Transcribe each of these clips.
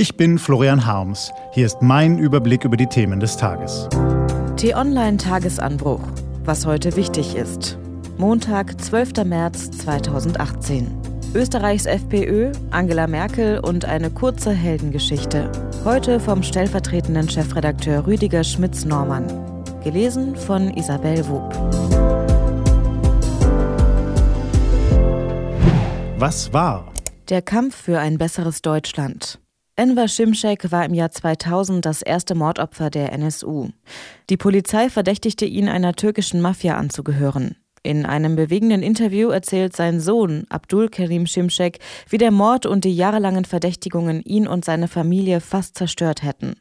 Ich bin Florian Harms. Hier ist mein Überblick über die Themen des Tages. T-Online Tagesanbruch. Was heute wichtig ist. Montag, 12. März 2018. Österreichs FPÖ, Angela Merkel und eine kurze Heldengeschichte. Heute vom stellvertretenden Chefredakteur Rüdiger Schmitz-Normann. Gelesen von Isabel Wob. Was war? Der Kampf für ein besseres Deutschland. Enver Şimşek war im Jahr 2000 das erste Mordopfer der NSU. Die Polizei verdächtigte ihn, einer türkischen Mafia anzugehören. In einem bewegenden Interview erzählt sein Sohn Abdul Karim Şimşek, wie der Mord und die jahrelangen Verdächtigungen ihn und seine Familie fast zerstört hätten.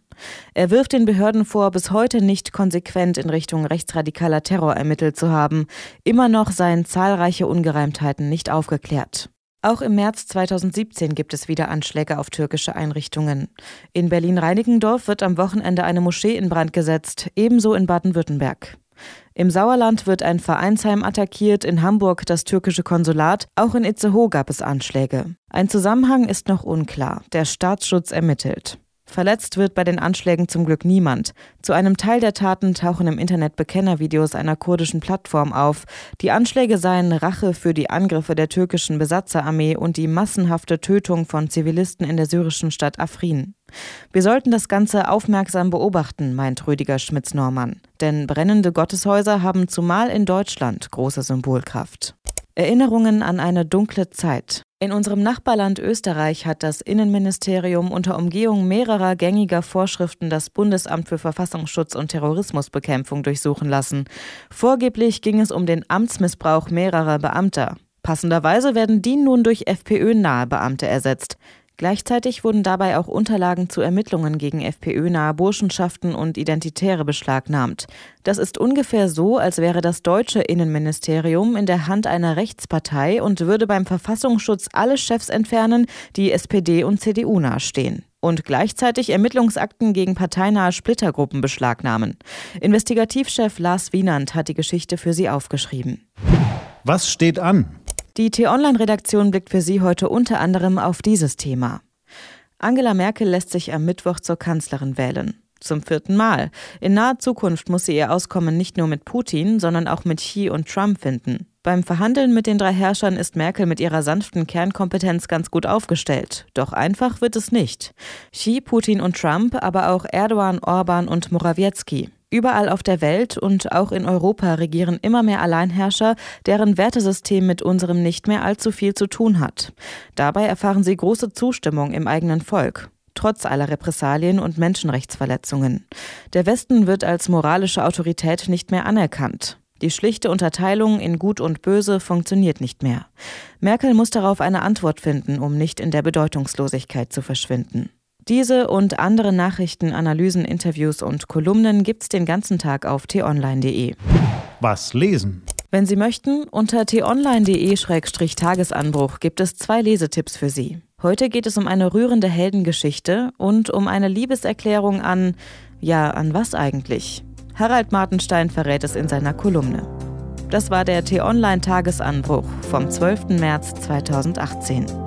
Er wirft den Behörden vor, bis heute nicht konsequent in Richtung rechtsradikaler Terror ermittelt zu haben. Immer noch seien zahlreiche Ungereimtheiten nicht aufgeklärt. Auch im März 2017 gibt es wieder Anschläge auf türkische Einrichtungen. In Berlin-Reinickendorf wird am Wochenende eine Moschee in Brand gesetzt, ebenso in Baden-Württemberg. Im Sauerland wird ein Vereinsheim attackiert, in Hamburg das türkische Konsulat, auch in Itzehoe gab es Anschläge. Ein Zusammenhang ist noch unklar, der Staatsschutz ermittelt. Verletzt wird bei den Anschlägen zum Glück niemand. Zu einem Teil der Taten tauchen im Internet Bekennervideos einer kurdischen Plattform auf. Die Anschläge seien Rache für die Angriffe der türkischen Besatzerarmee und die massenhafte Tötung von Zivilisten in der syrischen Stadt Afrin. Wir sollten das Ganze aufmerksam beobachten, meint Rüdiger Schmitz-Normann. Denn brennende Gotteshäuser haben zumal in Deutschland große Symbolkraft. Erinnerungen an eine dunkle Zeit. In unserem Nachbarland Österreich hat das Innenministerium unter Umgehung mehrerer gängiger Vorschriften das Bundesamt für Verfassungsschutz und Terrorismusbekämpfung durchsuchen lassen. Vorgeblich ging es um den Amtsmissbrauch mehrerer Beamter. Passenderweise werden die nun durch FPÖ-nahe Beamte ersetzt. Gleichzeitig wurden dabei auch Unterlagen zu Ermittlungen gegen FPÖ-nahe Burschenschaften und Identitäre beschlagnahmt. Das ist ungefähr so, als wäre das deutsche Innenministerium in der Hand einer Rechtspartei und würde beim Verfassungsschutz alle Chefs entfernen, die SPD und CDU nahestehen und gleichzeitig Ermittlungsakten gegen parteinahe Splittergruppen beschlagnahmen. Investigativchef Lars Wienand hat die Geschichte für sie aufgeschrieben. Was steht an? Die T-Online-Redaktion blickt für Sie heute unter anderem auf dieses Thema. Angela Merkel lässt sich am Mittwoch zur Kanzlerin wählen. Zum vierten Mal. In naher Zukunft muss sie ihr Auskommen nicht nur mit Putin, sondern auch mit Xi und Trump finden. Beim Verhandeln mit den drei Herrschern ist Merkel mit ihrer sanften Kernkompetenz ganz gut aufgestellt. Doch einfach wird es nicht. Xi, Putin und Trump, aber auch Erdogan, Orban und Morawiecki. Überall auf der Welt und auch in Europa regieren immer mehr Alleinherrscher, deren Wertesystem mit unserem nicht mehr allzu viel zu tun hat. Dabei erfahren sie große Zustimmung im eigenen Volk trotz aller Repressalien und Menschenrechtsverletzungen. Der Westen wird als moralische Autorität nicht mehr anerkannt. Die schlichte Unterteilung in Gut und Böse funktioniert nicht mehr. Merkel muss darauf eine Antwort finden, um nicht in der Bedeutungslosigkeit zu verschwinden. Diese und andere Nachrichten, Analysen, Interviews und Kolumnen gibt's den ganzen Tag auf t-online.de. Was lesen? Wenn Sie möchten, unter t-online.de-tagesanbruch gibt es zwei Lesetipps für Sie. Heute geht es um eine rührende Heldengeschichte und um eine Liebeserklärung an, ja, an was eigentlich? Harald Martenstein verrät es in seiner Kolumne. Das war der T-Online-Tagesanbruch vom 12. März 2018.